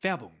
Werbung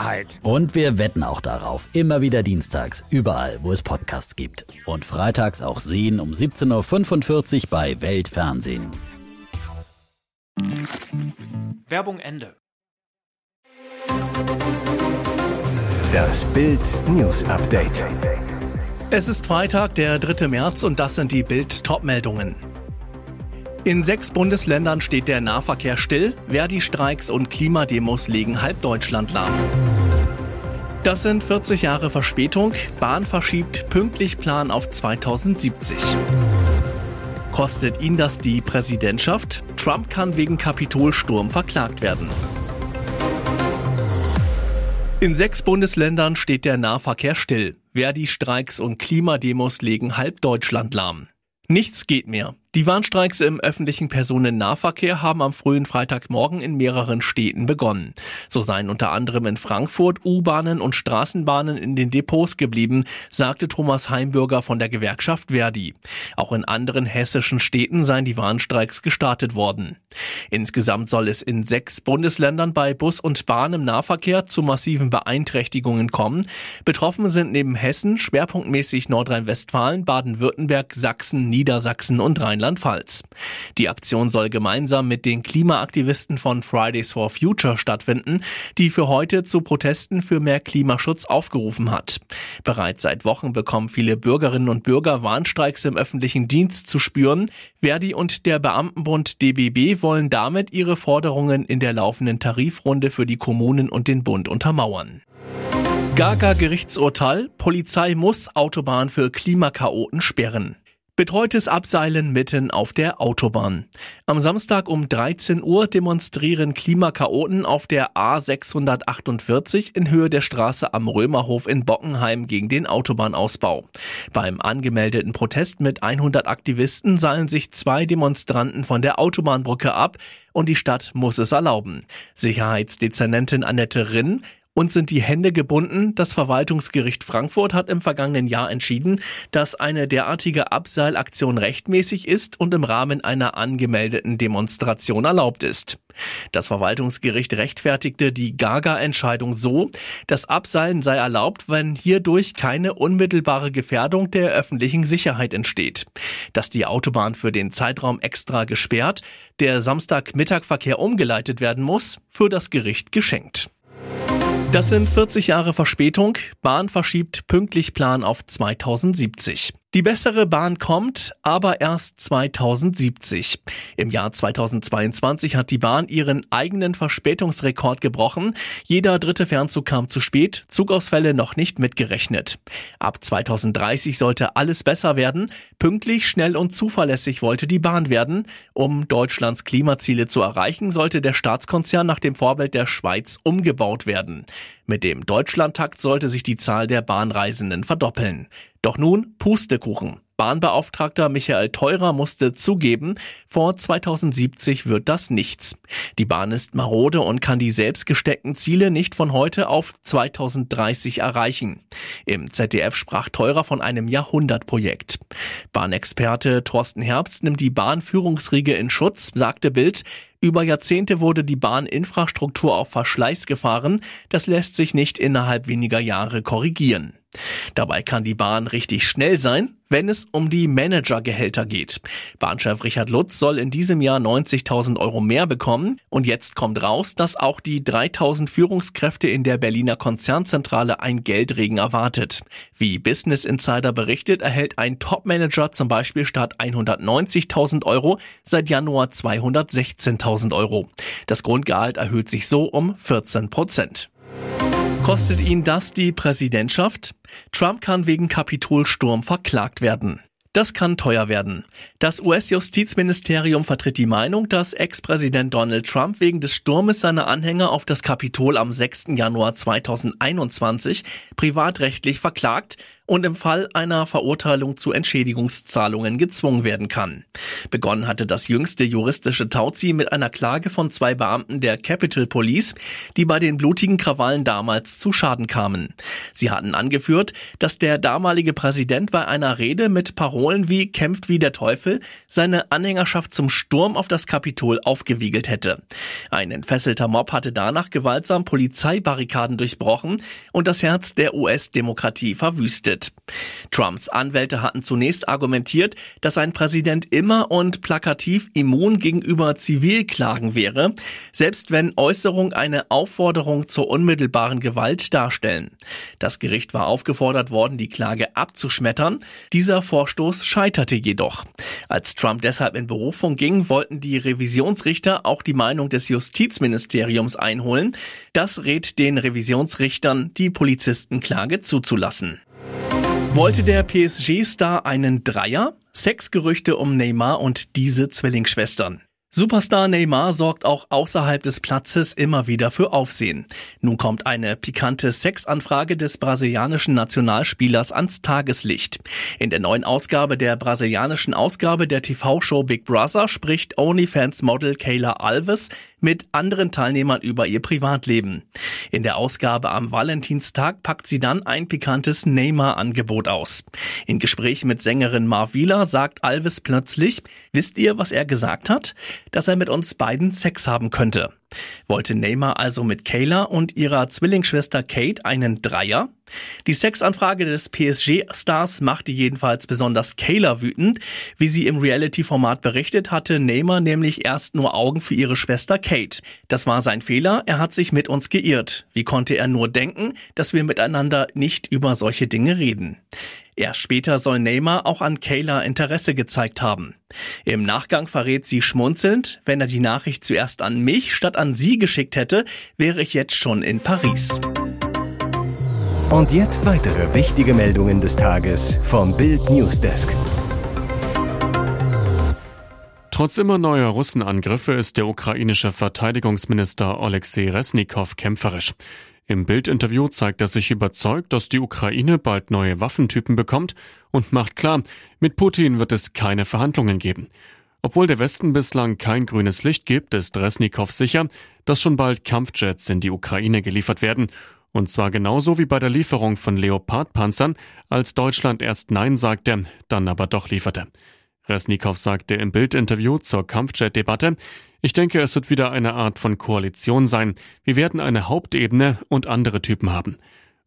Wahrheit. Und wir wetten auch darauf. Immer wieder dienstags, überall, wo es Podcasts gibt. Und freitags auch sehen um 17.45 Uhr bei Weltfernsehen. Werbung Ende. Das Bild News Update. Es ist Freitag, der 3. März und das sind die Bild Topmeldungen. In sechs Bundesländern steht der Nahverkehr still. Verdi-Streiks und Klimademos legen halb Deutschland lahm. Das sind 40 Jahre Verspätung. Bahn verschiebt pünktlich Plan auf 2070. Kostet ihn das die Präsidentschaft? Trump kann wegen Kapitolsturm verklagt werden. In sechs Bundesländern steht der Nahverkehr still. Verdi-Streiks und Klimademos legen halb Deutschland lahm. Nichts geht mehr. Die Warnstreiks im öffentlichen Personennahverkehr haben am frühen Freitagmorgen in mehreren Städten begonnen. So seien unter anderem in Frankfurt U-Bahnen und Straßenbahnen in den Depots geblieben, sagte Thomas Heimbürger von der Gewerkschaft Verdi. Auch in anderen hessischen Städten seien die Warnstreiks gestartet worden. Insgesamt soll es in sechs Bundesländern bei Bus und Bahn im Nahverkehr zu massiven Beeinträchtigungen kommen. Betroffen sind neben Hessen schwerpunktmäßig Nordrhein-Westfalen, Baden-Württemberg, Sachsen, Niedersachsen und Rheinland Rheinland-Pfalz. Die Aktion soll gemeinsam mit den Klimaaktivisten von Fridays for Future stattfinden, die für heute zu Protesten für mehr Klimaschutz aufgerufen hat. Bereits seit Wochen bekommen viele Bürgerinnen und Bürger Warnstreiks im öffentlichen Dienst zu spüren. Verdi und der Beamtenbund DBB wollen damit ihre Forderungen in der laufenden Tarifrunde für die Kommunen und den Bund untermauern. Gaga Gerichtsurteil, Polizei muss Autobahn für Klimakaoten sperren. Betreutes Abseilen mitten auf der Autobahn. Am Samstag um 13 Uhr demonstrieren Klimakaoten auf der A648 in Höhe der Straße am Römerhof in Bockenheim gegen den Autobahnausbau. Beim angemeldeten Protest mit 100 Aktivisten seilen sich zwei Demonstranten von der Autobahnbrücke ab und die Stadt muss es erlauben. Sicherheitsdezernentin Annette Rinn uns sind die Hände gebunden. Das Verwaltungsgericht Frankfurt hat im vergangenen Jahr entschieden, dass eine derartige Abseilaktion rechtmäßig ist und im Rahmen einer angemeldeten Demonstration erlaubt ist. Das Verwaltungsgericht rechtfertigte die Gaga-Entscheidung so, das Abseilen sei erlaubt, wenn hierdurch keine unmittelbare Gefährdung der öffentlichen Sicherheit entsteht. Dass die Autobahn für den Zeitraum extra gesperrt, der Samstagmittagverkehr umgeleitet werden muss, für das Gericht geschenkt. Das sind 40 Jahre Verspätung. Bahn verschiebt pünktlich Plan auf 2070. Die bessere Bahn kommt, aber erst 2070. Im Jahr 2022 hat die Bahn ihren eigenen Verspätungsrekord gebrochen. Jeder dritte Fernzug kam zu spät, Zugausfälle noch nicht mitgerechnet. Ab 2030 sollte alles besser werden. Pünktlich, schnell und zuverlässig wollte die Bahn werden. Um Deutschlands Klimaziele zu erreichen, sollte der Staatskonzern nach dem Vorbild der Schweiz umgebaut werden. Mit dem Deutschlandtakt sollte sich die Zahl der Bahnreisenden verdoppeln. Doch nun Pustekuchen. Bahnbeauftragter Michael Teurer musste zugeben, vor 2070 wird das nichts. Die Bahn ist marode und kann die selbst gesteckten Ziele nicht von heute auf 2030 erreichen. Im ZDF sprach Teurer von einem Jahrhundertprojekt. Bahnexperte Thorsten Herbst nimmt die Bahnführungsriege in Schutz, sagte Bild, über Jahrzehnte wurde die Bahninfrastruktur auf Verschleiß gefahren. Das lässt sich nicht innerhalb weniger Jahre korrigieren. Dabei kann die Bahn richtig schnell sein, wenn es um die Managergehälter geht. Bahnchef Richard Lutz soll in diesem Jahr 90.000 Euro mehr bekommen und jetzt kommt raus, dass auch die 3.000 Führungskräfte in der Berliner Konzernzentrale ein Geldregen erwartet. Wie Business Insider berichtet, erhält ein Topmanager zum Beispiel statt 190.000 Euro seit Januar 216.000 Euro. Das Grundgehalt erhöht sich so um 14 Prozent. Kostet ihn das die Präsidentschaft? Trump kann wegen Kapitolsturm verklagt werden. Das kann teuer werden. Das US-Justizministerium vertritt die Meinung, dass Ex-Präsident Donald Trump wegen des Sturmes seiner Anhänger auf das Kapitol am 6. Januar 2021 privatrechtlich verklagt und im Fall einer Verurteilung zu Entschädigungszahlungen gezwungen werden kann. Begonnen hatte das jüngste juristische Tauziehen mit einer Klage von zwei Beamten der Capitol Police, die bei den blutigen Krawallen damals zu Schaden kamen. Sie hatten angeführt, dass der damalige Präsident bei einer Rede mit Parolen wie kämpft wie der Teufel seine Anhängerschaft zum Sturm auf das Kapitol aufgewiegelt hätte. Ein entfesselter Mob hatte danach gewaltsam Polizeibarrikaden durchbrochen und das Herz der US-Demokratie verwüstet beendet. Trumps Anwälte hatten zunächst argumentiert, dass ein Präsident immer und plakativ immun gegenüber Zivilklagen wäre, selbst wenn Äußerungen eine Aufforderung zur unmittelbaren Gewalt darstellen. Das Gericht war aufgefordert worden, die Klage abzuschmettern. Dieser Vorstoß scheiterte jedoch. Als Trump deshalb in Berufung ging, wollten die Revisionsrichter auch die Meinung des Justizministeriums einholen. Das rät den Revisionsrichtern, die Polizistenklage zuzulassen. Wollte der PSG-Star einen Dreier? Sexgerüchte um Neymar und diese Zwillingsschwestern. Superstar Neymar sorgt auch außerhalb des Platzes immer wieder für Aufsehen. Nun kommt eine pikante Sexanfrage des brasilianischen Nationalspielers ans Tageslicht. In der neuen Ausgabe der brasilianischen Ausgabe der TV-Show Big Brother spricht OnlyFans-Model Kayla Alves mit anderen Teilnehmern über ihr Privatleben. In der Ausgabe am Valentinstag packt sie dann ein pikantes Neymar-Angebot aus. In Gespräch mit Sängerin Marvila sagt Alves plötzlich, wisst ihr, was er gesagt hat? Dass er mit uns beiden Sex haben könnte. Wollte Neymar also mit Kayla und ihrer Zwillingsschwester Kate einen Dreier? Die Sexanfrage des PSG-Stars machte jedenfalls besonders Kayla wütend. Wie sie im Reality-Format berichtet, hatte Neymar nämlich erst nur Augen für ihre Schwester Kate. Das war sein Fehler, er hat sich mit uns geirrt. Wie konnte er nur denken, dass wir miteinander nicht über solche Dinge reden? Erst später soll Neymar auch an Kayla Interesse gezeigt haben. Im Nachgang verrät sie schmunzelnd, wenn er die Nachricht zuerst an mich statt an sie geschickt hätte, wäre ich jetzt schon in Paris. Und jetzt weitere wichtige Meldungen des Tages vom Bild Newsdesk. Trotz immer neuer Russenangriffe ist der ukrainische Verteidigungsminister Alexei Resnikow kämpferisch. Im Bildinterview zeigt er sich überzeugt, dass die Ukraine bald neue Waffentypen bekommt und macht klar, mit Putin wird es keine Verhandlungen geben. Obwohl der Westen bislang kein grünes Licht gibt, ist Resnikow sicher, dass schon bald Kampfjets in die Ukraine geliefert werden. Und zwar genauso wie bei der Lieferung von Leopardpanzern, als Deutschland erst Nein sagte, dann aber doch lieferte. Resnikow sagte im Bildinterview zur Kampfjet-Debatte, ich denke, es wird wieder eine Art von Koalition sein. Wir werden eine Hauptebene und andere Typen haben.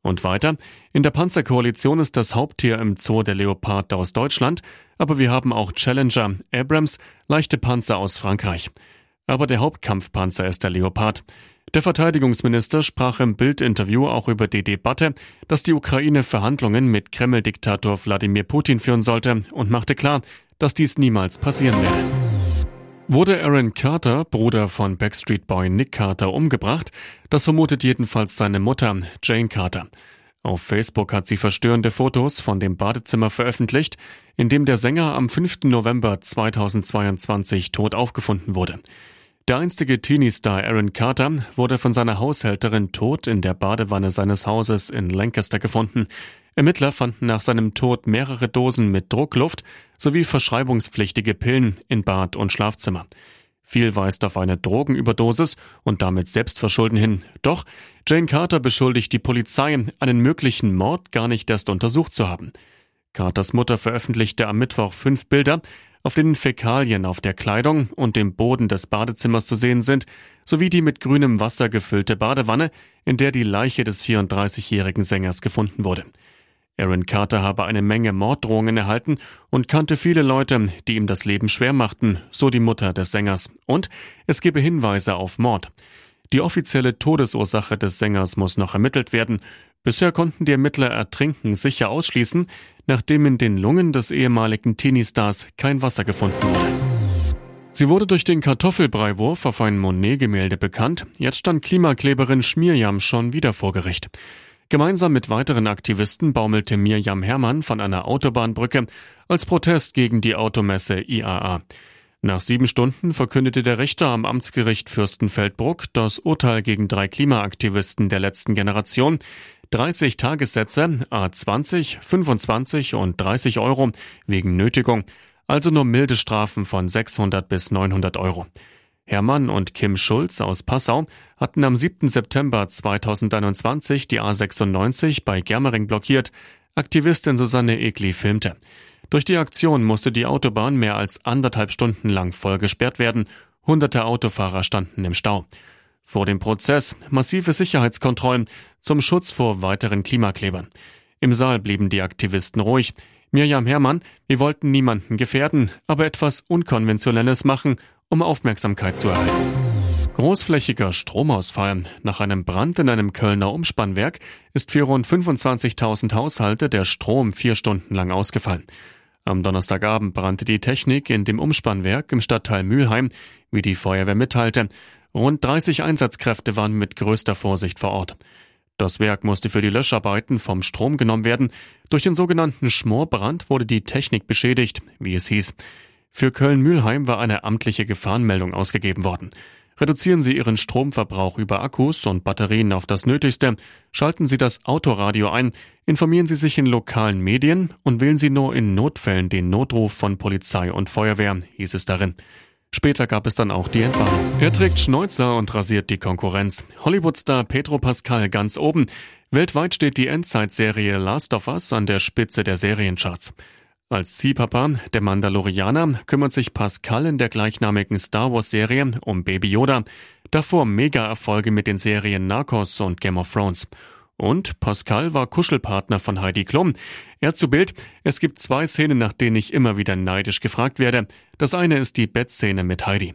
Und weiter, in der Panzerkoalition ist das Haupttier im Zoo der Leopard aus Deutschland, aber wir haben auch Challenger, Abrams, leichte Panzer aus Frankreich. Aber der Hauptkampfpanzer ist der Leopard. Der Verteidigungsminister sprach im Bildinterview auch über die Debatte, dass die Ukraine Verhandlungen mit Kreml-Diktator Wladimir Putin führen sollte und machte klar, dass dies niemals passieren werde. Wurde Aaron Carter, Bruder von Backstreet Boy Nick Carter, umgebracht? Das vermutet jedenfalls seine Mutter, Jane Carter. Auf Facebook hat sie verstörende Fotos von dem Badezimmer veröffentlicht, in dem der Sänger am 5. November 2022 tot aufgefunden wurde. Der einstige Teenie-Star Aaron Carter wurde von seiner Haushälterin tot in der Badewanne seines Hauses in Lancaster gefunden. Ermittler fanden nach seinem Tod mehrere Dosen mit Druckluft sowie verschreibungspflichtige Pillen in Bad und Schlafzimmer. Viel weist auf eine Drogenüberdosis und damit Selbstverschulden hin. Doch Jane Carter beschuldigt die Polizei, einen möglichen Mord gar nicht erst untersucht zu haben. Carters Mutter veröffentlichte am Mittwoch fünf Bilder, auf denen Fäkalien auf der Kleidung und dem Boden des Badezimmers zu sehen sind, sowie die mit grünem Wasser gefüllte Badewanne, in der die Leiche des 34-jährigen Sängers gefunden wurde. Aaron Carter habe eine Menge Morddrohungen erhalten und kannte viele Leute, die ihm das Leben schwer machten, so die Mutter des Sängers. Und es gebe Hinweise auf Mord. Die offizielle Todesursache des Sängers muss noch ermittelt werden. Bisher konnten die Ermittler Ertrinken sicher ausschließen, nachdem in den Lungen des ehemaligen Teenie-Stars kein Wasser gefunden wurde. Sie wurde durch den Kartoffelbreiwurf auf ein Monet-Gemälde bekannt. Jetzt stand Klimakleberin Schmierjam schon wieder vor Gericht. Gemeinsam mit weiteren Aktivisten baumelte Mirjam Herrmann von einer Autobahnbrücke als Protest gegen die Automesse IAA. Nach sieben Stunden verkündete der Richter am Amtsgericht Fürstenfeldbruck das Urteil gegen drei Klimaaktivisten der letzten Generation. 30 Tagessätze, a 20, 25 und 30 Euro wegen Nötigung, also nur milde Strafen von 600 bis 900 Euro. Hermann und Kim Schulz aus Passau hatten am 7. September 2021 die A96 bei Germering blockiert. Aktivistin Susanne Egli filmte. Durch die Aktion musste die Autobahn mehr als anderthalb Stunden lang voll gesperrt werden. Hunderte Autofahrer standen im Stau. Vor dem Prozess massive Sicherheitskontrollen zum Schutz vor weiteren Klimaklebern. Im Saal blieben die Aktivisten ruhig. Mirjam Herrmann, wir wollten niemanden gefährden, aber etwas Unkonventionelles machen, um Aufmerksamkeit zu erhalten. Großflächiger Stromausfall. Nach einem Brand in einem Kölner Umspannwerk ist für rund 25.000 Haushalte der Strom vier Stunden lang ausgefallen. Am Donnerstagabend brannte die Technik in dem Umspannwerk im Stadtteil Mülheim, wie die Feuerwehr mitteilte. Rund 30 Einsatzkräfte waren mit größter Vorsicht vor Ort. Das Werk musste für die Löscharbeiten vom Strom genommen werden. Durch den sogenannten Schmorbrand wurde die Technik beschädigt, wie es hieß. Für Köln-Mülheim war eine amtliche Gefahrenmeldung ausgegeben worden. Reduzieren Sie Ihren Stromverbrauch über Akkus und Batterien auf das Nötigste, schalten Sie das Autoradio ein, informieren Sie sich in lokalen Medien und wählen Sie nur in Notfällen den Notruf von Polizei und Feuerwehr, hieß es darin. Später gab es dann auch die Entwarnung. Er trägt Schnäuzer und rasiert die Konkurrenz. Hollywoodstar Pedro Pascal ganz oben. Weltweit steht die Endzeitserie Last of Us an der Spitze der Seriencharts. Als Ziehpapa der Mandalorianer kümmert sich Pascal in der gleichnamigen Star Wars Serie um Baby Yoda. Davor Mega-Erfolge mit den Serien Narcos und Game of Thrones. Und Pascal war Kuschelpartner von Heidi Klum. Er zu Bild, es gibt zwei Szenen, nach denen ich immer wieder neidisch gefragt werde. Das eine ist die Bettszene mit Heidi.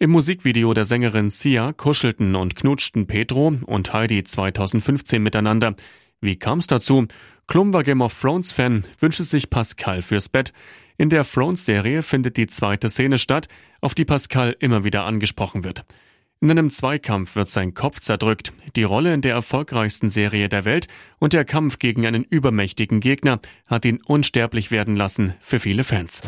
Im Musikvideo der Sängerin Sia kuschelten und knutschten Pedro und Heidi 2015 miteinander. Wie kam es dazu? Klum war Game of Thrones Fan, wünschte sich Pascal fürs Bett. In der Thrones-Serie findet die zweite Szene statt, auf die Pascal immer wieder angesprochen wird. In einem Zweikampf wird sein Kopf zerdrückt, die Rolle in der erfolgreichsten Serie der Welt und der Kampf gegen einen übermächtigen Gegner hat ihn unsterblich werden lassen für viele Fans.